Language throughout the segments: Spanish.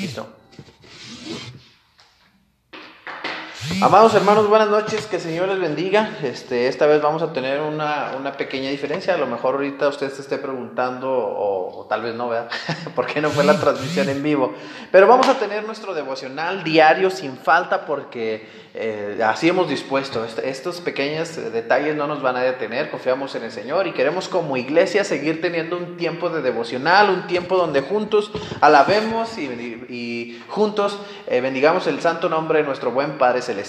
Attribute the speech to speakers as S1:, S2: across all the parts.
S1: 一手 Amados hermanos, buenas noches, que el Señor les bendiga. Este, esta vez vamos a tener una, una pequeña diferencia. A lo mejor ahorita usted se esté preguntando, o, tal vez no, ¿verdad? ¿Por qué no fue la transmisión en vivo? Pero vamos a tener nuestro devocional diario sin falta porque eh, así hemos dispuesto. estos pequeños detalles no nos van a detener, confiamos en el Señor y queremos como iglesia seguir teniendo un tiempo de devocional, un tiempo donde juntos alabemos y, juntos eh, bendigamos el santo nombre de nuestro buen Padre Celestial.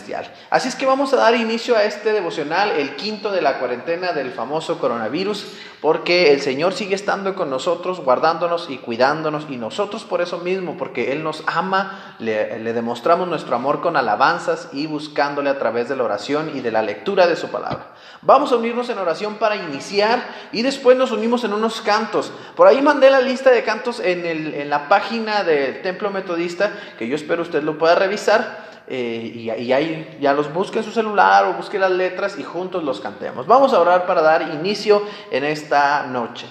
S1: Así es que vamos a dar inicio a este devocional, el quinto de la cuarentena del famoso coronavirus, porque el Señor sigue estando con nosotros, guardándonos y cuidándonos, y nosotros por eso mismo, porque Él nos ama, le, demostramos nuestro amor con alabanzas y buscándole a través de la oración y de la lectura de su palabra. Vamos a unirnos en oración para iniciar y después nos unimos en unos cantos. Por ahí mandé la lista de cantos en, en la página del Templo Metodista, que yo espero usted lo pueda revisar. Eh, y, y, ahí ya los busque en su celular o busque las letras y juntos los cantemos. Vamos a orar para dar inicio en esta noche.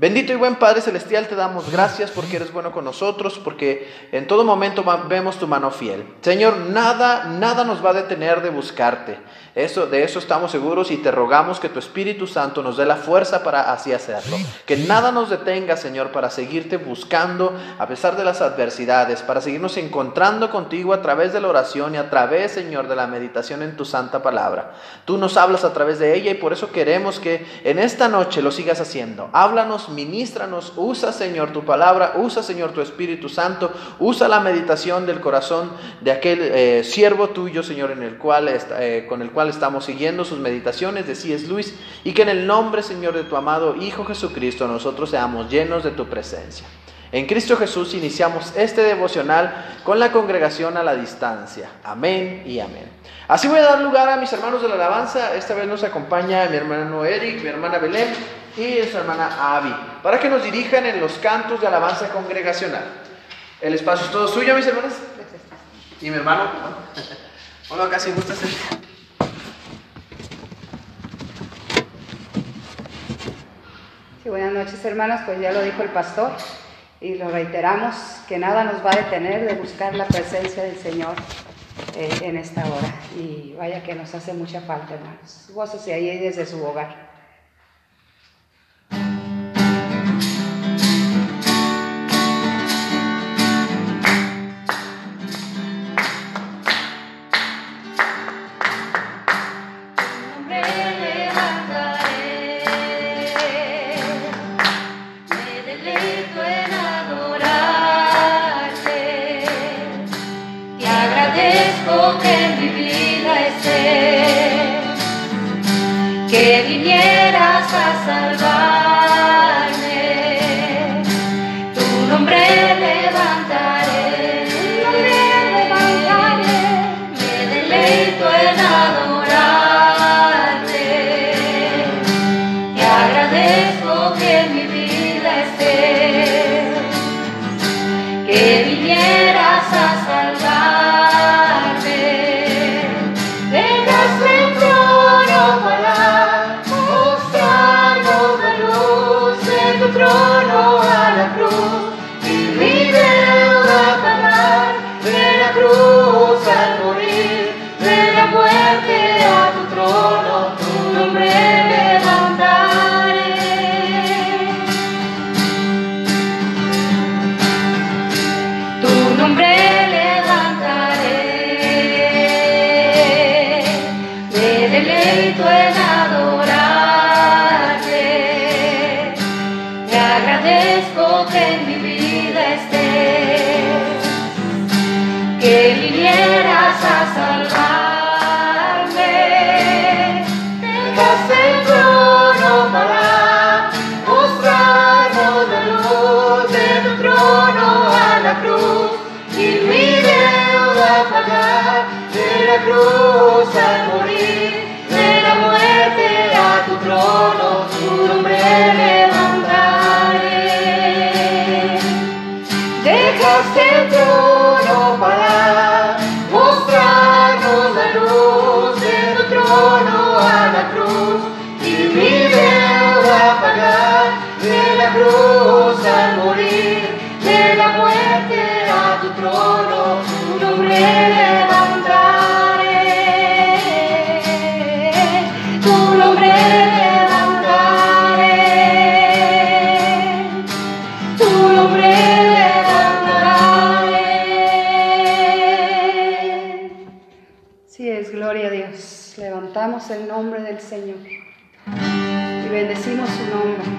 S1: Bendito y buen Padre Celestial, te damos gracias porque eres bueno con nosotros, porque en todo momento vemos tu mano fiel. Señor, nada, nada nos va a detener de buscarte. Eso, de eso estamos seguros y te rogamos que tu Espíritu Santo nos dé la fuerza para así hacerlo. Que nada nos detenga, Señor, para seguirte buscando a pesar de las adversidades, para seguirnos encontrando contigo a través de la oración y a través, Señor, de la meditación en tu santa palabra. Tú nos hablas a través de ella y por eso queremos que en esta noche lo sigas haciendo. Háblanos, ministranos, usa, Señor, tu palabra, usa, Señor, tu Espíritu Santo, usa la meditación del corazón de aquel eh, siervo tuyo, Señor, en el cual, eh, con el cual estamos siguiendo sus meditaciones de C.S. Luis y que en el nombre, Señor, de tu amado Hijo Jesucristo, nosotros seamos llenos de tu presencia. En Cristo Jesús iniciamos este devocional con la congregación a la distancia. Amén y amén. Así voy a dar lugar a mis hermanos de la alabanza. Esta vez nos acompaña mi hermano Eric, mi hermana Belén y su hermana Avi, para que nos dirijan en los cantos de alabanza congregacional. El espacio es todo suyo, mis hermanos. Y mi hermano. Hola, casi gusta ser.
S2: buenas noches hermanas, pues ya lo dijo el pastor y lo reiteramos, que nada nos va a detener de buscar la presencia del Señor eh, en esta hora. Y vaya que nos hace mucha falta, hermanos. Gócese ahí desde su hogar. Hasta Tu nombre levantaré, tu nombre levantaré.
S3: Sí, es gloria a Dios. Levantamos
S2: el nombre del Señor y bendecimos su nombre.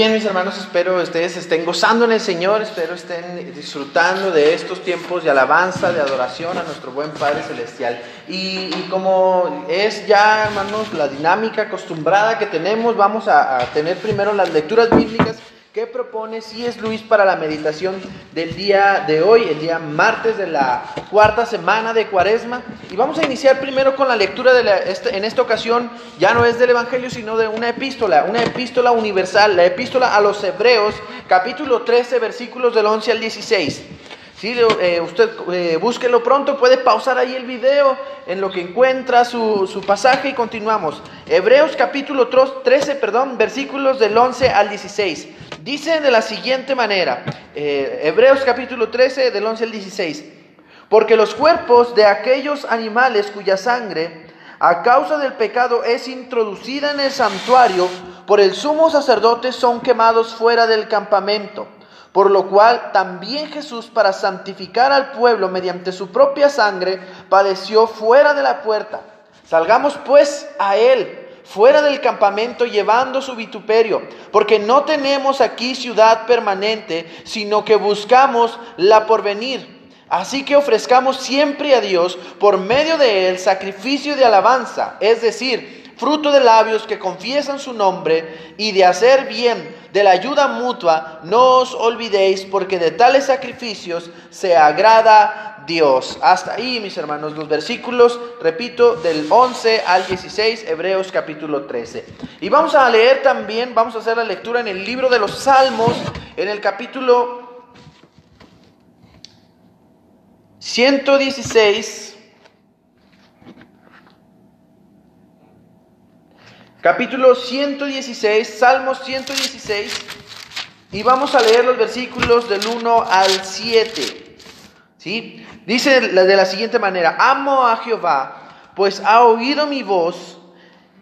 S1: Hermanos, espero ustedes estén gozando en el Señor, espero estén disfrutando de estos tiempos de alabanza, de adoración a nuestro buen Padre Celestial. Y, como es ya, hermanos, la dinámica acostumbrada que tenemos, vamos a tener primero las lecturas bíblicas ¿Qué propone si es Luis para la meditación del día de hoy, el día martes de la cuarta semana de Cuaresma? Y vamos a iniciar primero con la lectura de la, este, en esta ocasión ya no es del Evangelio, sino de una epístola, una epístola universal, la epístola a los Hebreos, capítulo 13, versículos del 11 al 16. Sí, eh, usted eh, búsquelo pronto, puede pausar ahí el video en lo que encuentra su, su, pasaje y continuamos. Hebreos capítulo 13, perdón, versículos del 11 al 16. Dice de la siguiente manera, eh, Hebreos capítulo 13 del 11 al 16, porque los cuerpos de aquellos animales cuya sangre a causa del pecado es introducida en el santuario, por el sumo sacerdote son quemados fuera del campamento. Por lo cual también Jesús, para santificar al pueblo mediante su propia sangre, padeció fuera de la puerta. Salgamos pues a él, fuera del campamento, llevando su vituperio, porque no tenemos aquí ciudad permanente, sino que buscamos la porvenir. Así que ofrezcamos siempre a Dios, por medio de él, sacrificio de alabanza, es decir, fruto de labios que confiesan su nombre y de hacer bien, de la ayuda mutua, no os olvidéis, porque de tales sacrificios se agrada Dios. Hasta ahí, mis hermanos, los versículos, repito, del 11 al 16, Hebreos capítulo 13. Y vamos a leer también, vamos a hacer la lectura en el libro de los Salmos, en el capítulo 116 capítulo 116, Salmos 116, y vamos a leer los versículos del 1 al 7. ¿sí? Dice de la siguiente manera, amo a Jehová, pues ha oído mi voz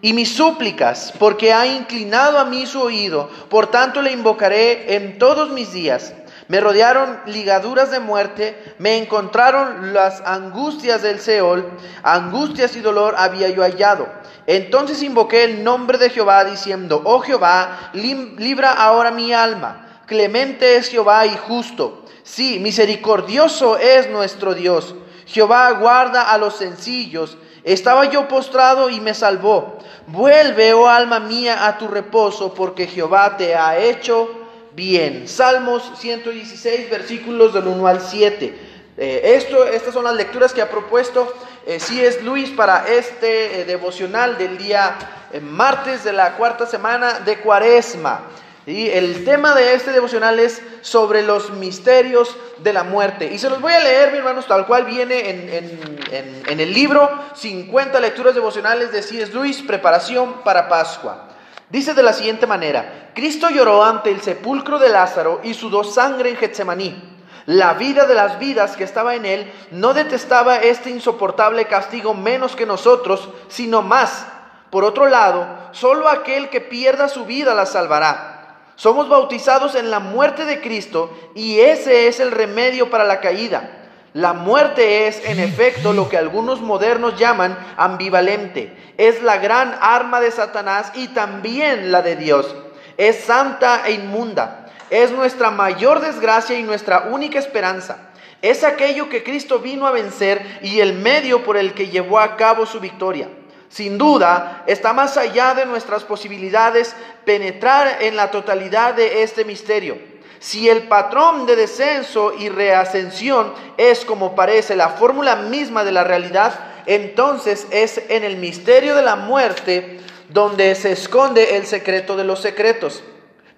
S1: y mis súplicas, porque ha inclinado a mí su oído, por tanto le invocaré en todos mis días. Me rodearon ligaduras de muerte, me encontraron las angustias del Seol, angustias y dolor había yo hallado. Entonces invoqué el nombre de Jehová diciendo, oh Jehová, libra ahora mi alma. Clemente es Jehová y justo. Sí, misericordioso es nuestro Dios. Jehová guarda a los sencillos. Estaba yo postrado y me salvó. Vuelve, oh alma mía, a tu reposo, porque Jehová te ha hecho bien. Salmos 116, versículos del 1 al 7. Eh, esto, estas son las lecturas que ha propuesto eh, es Luis para este eh, devocional del día eh, martes de la cuarta semana de Cuaresma. Y el tema de este devocional es sobre los misterios de la muerte. Y se los voy a leer, mi hermanos, tal cual viene en, en el libro 50 lecturas devocionales de C.S. Luis, Preparación para Pascua. Dice de la siguiente manera, Cristo lloró ante el sepulcro de Lázaro y sudó sangre en Getsemaní. La vida de las vidas que estaba en él no detestaba este insoportable castigo menos que nosotros, sino más. Por otro lado, solo aquel que pierda su vida la salvará. Somos bautizados en la muerte de Cristo y ese es el remedio para la caída. La muerte es, en efecto, lo que algunos modernos llaman ambivalente. Es la gran arma de Satanás y también la de Dios. Es santa e inmunda es nuestra mayor desgracia y nuestra única esperanza. Es aquello que Cristo vino a vencer y el medio por el que llevó a cabo su victoria. Sin duda, está más allá de nuestras posibilidades penetrar en la totalidad de este misterio. Si el patrón de descenso y reascensión es como parece la fórmula misma de la realidad, entonces es en el misterio de la muerte donde se esconde el secreto de los secretos.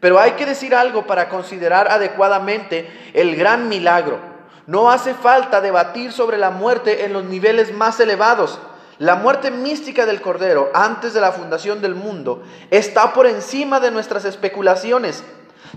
S1: Pero hay que decir algo para considerar adecuadamente el gran milagro. No hace falta debatir sobre la muerte en los niveles más elevados. La muerte mística del Cordero antes de la fundación del mundo está por encima de nuestras especulaciones.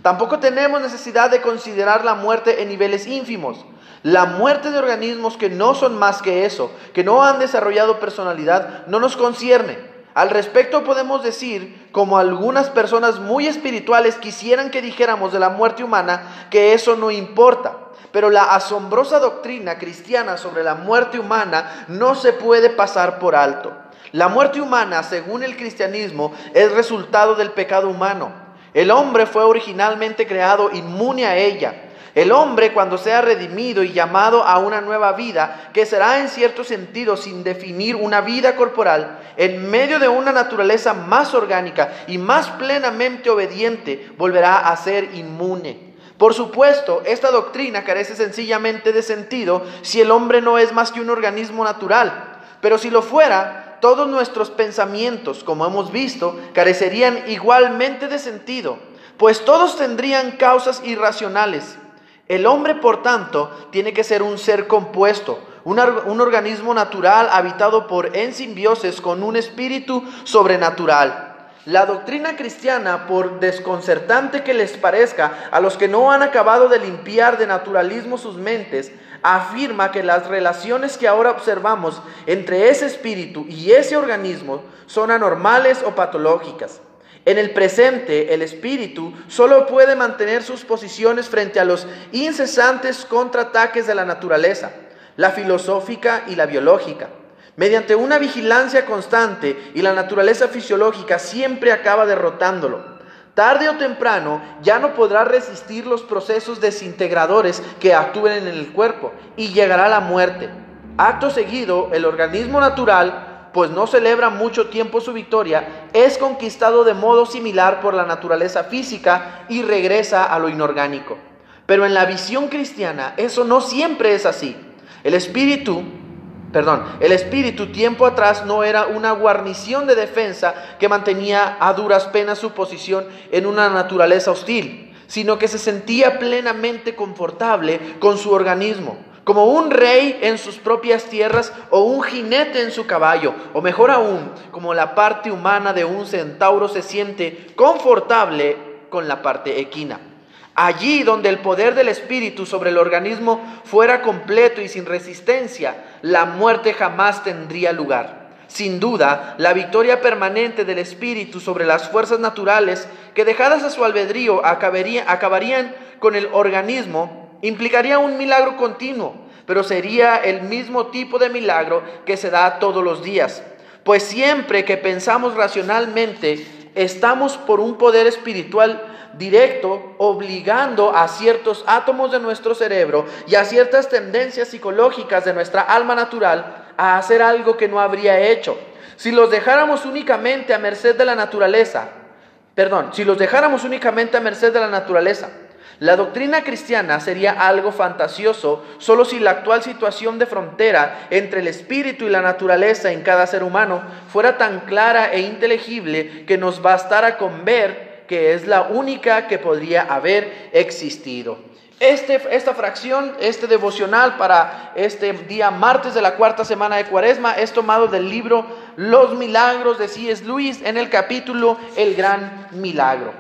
S1: Tampoco tenemos necesidad de considerar la muerte en niveles ínfimos. La muerte de organismos que no son más que eso, que no han desarrollado personalidad, no nos concierne. Al respecto podemos decir, como algunas personas muy espirituales quisieran que dijéramos de la muerte humana, que eso no importa. Pero la asombrosa doctrina cristiana sobre la muerte humana no se puede pasar por alto. La muerte humana, según el cristianismo, es resultado del pecado humano. El hombre fue originalmente creado inmune a ella. El hombre cuando sea redimido y llamado a una nueva vida, que será en cierto sentido sin definir una vida corporal, en medio de una naturaleza más orgánica y más plenamente obediente, volverá a ser inmune. Por supuesto, esta doctrina carece sencillamente de sentido si el hombre no es más que un organismo natural. Pero si lo fuera, todos nuestros pensamientos, como hemos visto, carecerían igualmente de sentido, pues todos tendrían causas irracionales El hombre, por tanto, tiene que ser un ser compuesto, un, organismo natural habitado por en simbiosis con un espíritu sobrenatural. La doctrina cristiana, por desconcertante que les parezca a los que no han acabado de limpiar de naturalismo sus mentes, afirma que las relaciones que ahora observamos entre ese espíritu y ese organismo son anormales o patológicas. En el presente, el espíritu solo puede mantener sus posiciones frente a los incesantes contraataques de la naturaleza, la filosófica y la biológica mediante una vigilancia constante y la naturaleza fisiológica siempre acaba derrotándolo. Tarde o temprano ya no podrá resistir los procesos desintegradores que actúen en el cuerpo y llegará la muerte. Acto seguido, el organismo natural, pues no celebra mucho tiempo su victoria, es conquistado de modo similar por la naturaleza física y regresa a lo inorgánico. Pero en la visión cristiana eso no siempre es así. El espíritu perdón, el espíritu tiempo atrás no era una guarnición de defensa que mantenía a duras penas su posición en una naturaleza hostil, sino que se sentía plenamente confortable con su organismo, como un rey en sus propias tierras o un jinete en su caballo, o mejor aún, como la parte humana de un centauro se siente confortable con la parte equina. Allí donde el poder del Espíritu sobre el organismo fuera completo y sin resistencia, la muerte jamás tendría lugar. Sin duda, la victoria permanente del Espíritu sobre las fuerzas naturales, que dejadas a su albedrío acabarían con el organismo, implicaría un milagro continuo, pero sería el mismo tipo de milagro que se da todos los días. Pues siempre que pensamos racionalmente, estamos por un poder espiritual directo obligando a ciertos átomos de nuestro cerebro y a ciertas tendencias psicológicas de nuestra alma natural a hacer algo que no habría hecho. Si los dejáramos únicamente a merced de la naturaleza, perdón, si los dejáramos únicamente a merced de la naturaleza, la doctrina cristiana sería algo fantasioso solo si la actual situación de frontera entre el espíritu y la naturaleza en cada ser humano fuera tan clara e inteligible que nos bastara con ver que es la única que podría haber existido. Este, esta fracción, este devocional para este día martes de la cuarta semana de Cuaresma es tomado del libro Los Milagros de C.S. Lewis en el capítulo El Gran Milagro.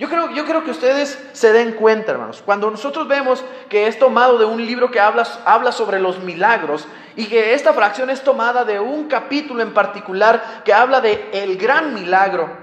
S1: Yo creo, yo creo que ustedes se den cuenta, hermanos, cuando nosotros vemos que es tomado de un libro que habla, habla sobre los milagros y que esta fracción es tomada de un capítulo en particular que habla de el gran milagro,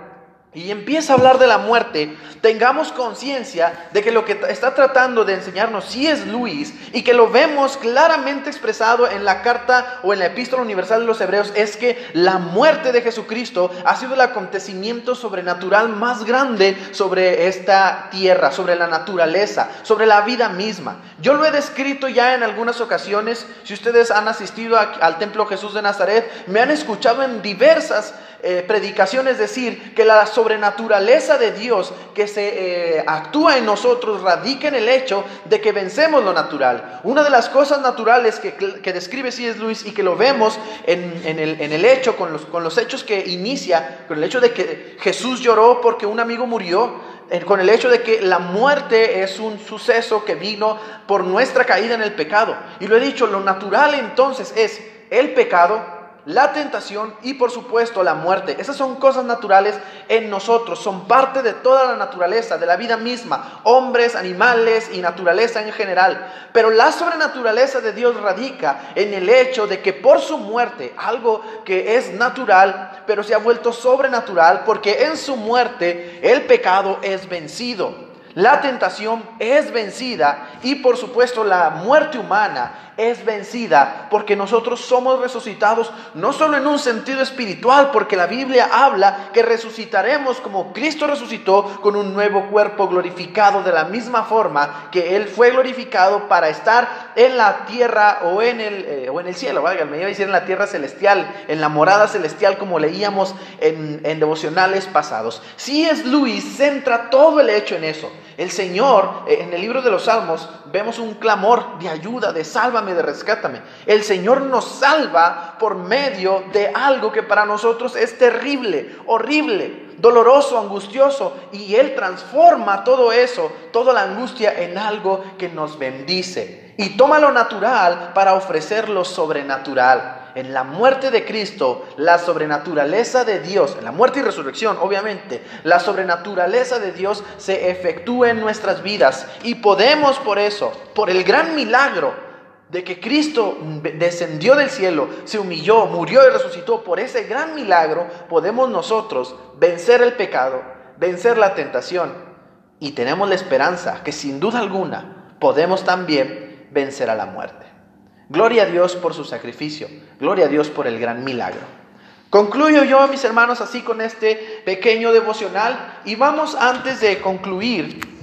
S1: y empieza a hablar de la muerte, tengamos conciencia de que lo que está tratando de enseñarnos sí es Luis y que lo vemos claramente expresado en la carta o en la epístola universal de los hebreos, es que la muerte de Jesucristo ha sido el acontecimiento sobrenatural más grande sobre esta tierra, sobre la naturaleza, sobre la vida misma. Yo lo he descrito ya en algunas ocasiones, si ustedes han asistido al templo Jesús de Nazaret, me han escuchado en diversas eh, predicaciones decir que la sobrenaturaleza de Dios que se eh, actúa en nosotros radica en el hecho de que vencemos lo natural. Una de las cosas naturales que, que describe C.S. Luis y que lo vemos en, el, en el, hecho, con los, con los hechos que inicia, con el hecho de que Jesús lloró porque un amigo murió, eh, con el hecho de que la muerte es un suceso que vino por nuestra caída en el pecado. Y lo he dicho, lo natural entonces es el pecado, la tentación y por supuesto la muerte. Esas son cosas naturales en nosotros, son parte de toda la naturaleza, de la vida misma, hombres, animales y naturaleza en general. Pero la sobrenaturaleza de Dios radica en el hecho de que por su muerte, algo que es natural, pero se ha vuelto sobrenatural, porque en su muerte el pecado es vencido. La tentación es vencida y por supuesto la muerte humana es vencida porque nosotros somos resucitados no solo en un sentido espiritual, porque la Biblia habla que resucitaremos como Cristo resucitó con un nuevo cuerpo glorificado de la misma forma que Él fue glorificado para estar en la tierra o en el, eh, o en el cielo, iba a decir en la tierra celestial, en la morada celestial como leíamos en, en devocionales pasados. Si es Luis, centra todo el hecho en eso. El Señor, eh, en el libro de los Salmos, vemos un clamor de ayuda, de sálvame, de rescátame. El Señor nos salva
S2: por medio de algo que para nosotros es terrible, horrible, doloroso, angustioso. Y Él transforma todo eso, toda la angustia en algo que nos bendice. Y toma lo natural para ofrecer lo sobrenatural en la muerte de Cristo, la sobrenaturaleza de Dios, en la muerte y resurrección, obviamente, la sobrenaturaleza de Dios se efectúa en nuestras vidas y podemos por eso, por el gran milagro de que Cristo descendió del cielo, se humilló, murió y resucitó, por ese gran milagro podemos nosotros vencer el pecado, vencer la tentación y tenemos la esperanza que sin duda alguna podemos también vencer a la muerte. Gloria a Dios por su sacrificio. Gloria a Dios por el gran milagro. Concluyo yo, mis hermanos, así con este pequeño devocional y vamos antes de concluir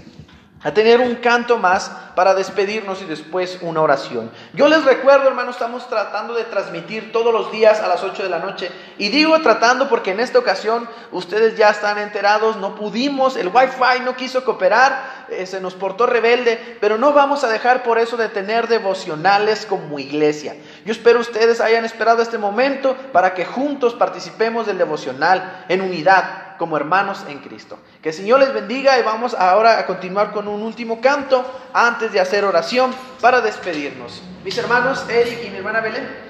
S2: a tener un canto más para despedirnos y después una oración. Yo les recuerdo, hermanos, estamos tratando de transmitir todos los días a las 8 de la noche. Y digo tratando porque en esta ocasión ustedes ya están enterados, no pudimos, el wifi no quiso cooperar, eh, se nos portó rebelde, pero no vamos a dejar por eso de tener devocionales como iglesia. Yo espero ustedes hayan esperado este momento para que juntos participemos del devocional en unidad como hermanos en Cristo. Que el Señor les bendiga y vamos ahora a continuar con un último canto antes de hacer oración para despedirnos. Mis hermanos Eric y mi hermana Belén.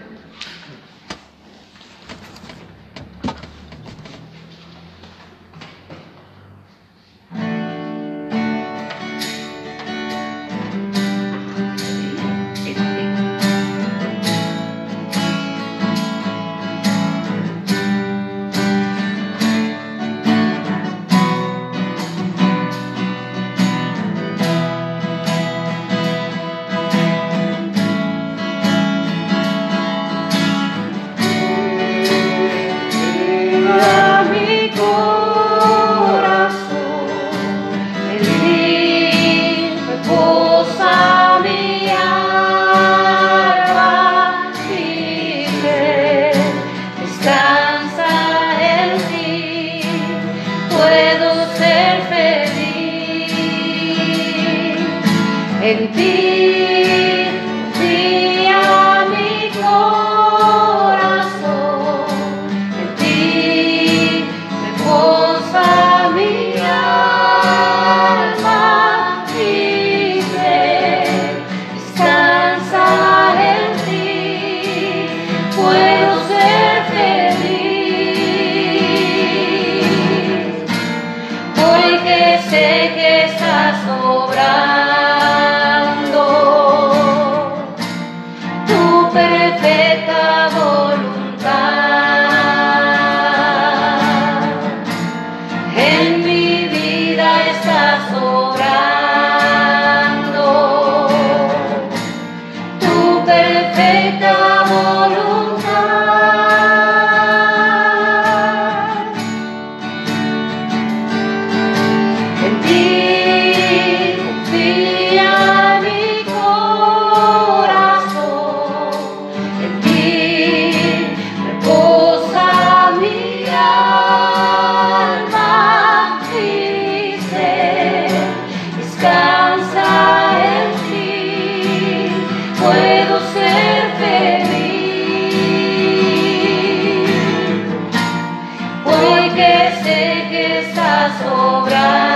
S2: está sobrando.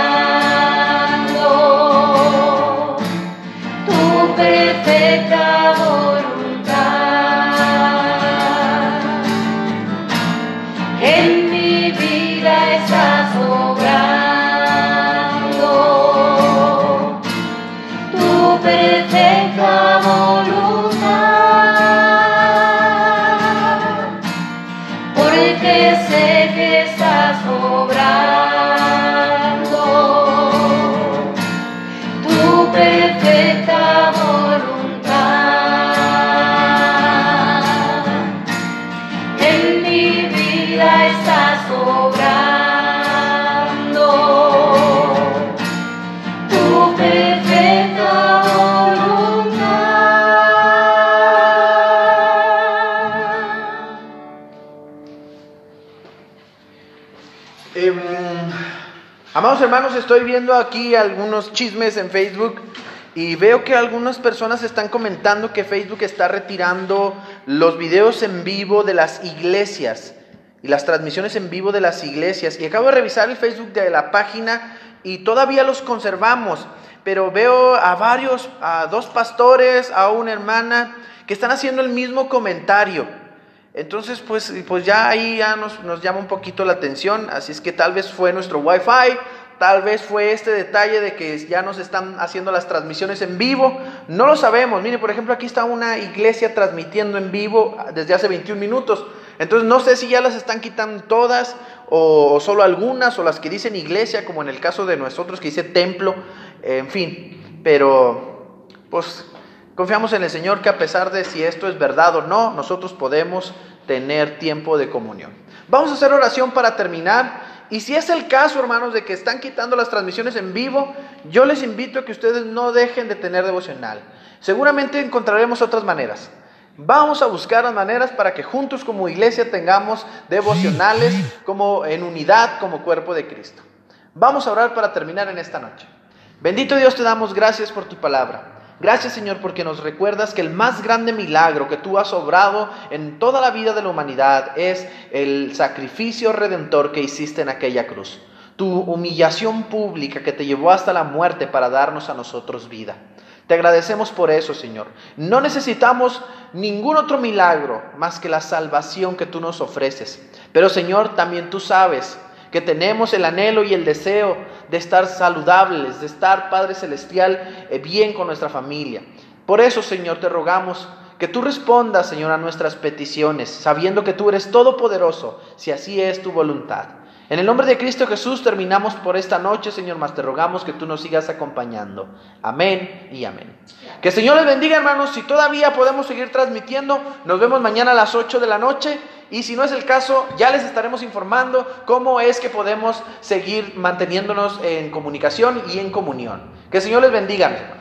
S2: Hermanos, estoy viendo aquí algunos chismes en Facebook y veo que algunas personas están comentando que Facebook está retirando
S1: los videos en vivo de las iglesias y las transmisiones en vivo de las iglesias. Y acabo de revisar el Facebook de la página y todavía los conservamos, pero veo a varios, a dos pastores, a una hermana, que están haciendo el mismo comentario. Entonces, pues, pues ya ahí ya nos, nos llama un poquito la atención, así es que tal vez fue nuestro wifi, tal vez fue este detalle de que ya nos están haciendo las transmisiones en vivo, no lo sabemos. Mire, por ejemplo, aquí está una iglesia transmitiendo en vivo desde hace 21 minutos. Entonces no sé si ya las están quitando todas o, solo algunas o las que dicen iglesia, como en el caso de nosotros que dice templo, en fin, pero pues confiamos en el Señor que a pesar de si esto es verdad o no, nosotros podemos tener tiempo de comunión. Vamos a hacer oración para terminar. Y si es el caso, hermanos, de que están quitando las transmisiones en vivo, yo les invito a que ustedes no dejen de tener devocional. Seguramente encontraremos otras maneras. Vamos a buscar las maneras para que juntos como iglesia tengamos devocionales como en unidad como cuerpo de Cristo. Vamos a orar para terminar en esta noche. Bendito Dios, te damos gracias por tu palabra. Gracias Señor porque nos recuerdas que el más grande milagro que tú has obrado en toda la vida de la humanidad es el sacrificio redentor que hiciste en aquella cruz. Tu humillación pública que te llevó hasta la muerte para darnos a nosotros vida. Te agradecemos por eso, Señor. No necesitamos ningún otro milagro más que la salvación que tú nos ofreces. Pero, Señor, también tú sabes que tenemos el anhelo y el deseo de estar saludables, de estar, Padre Celestial, eh, bien con nuestra familia. Por eso, Señor, te rogamos que tú respondas, Señor, a nuestras peticiones, sabiendo que tú eres todopoderoso, si así es tu voluntad. En el nombre de Cristo Jesús terminamos por esta noche, Señor, más te rogamos que tú nos sigas acompañando. Amén y amén. Que el Señor les bendiga, hermanos. Si todavía podemos seguir transmitiendo, nos vemos mañana a las 8 de la noche. Y si no es el caso, ya les estaremos informando cómo es que podemos seguir manteniéndonos en comunicación y en comunión. Que el Señor les bendiga.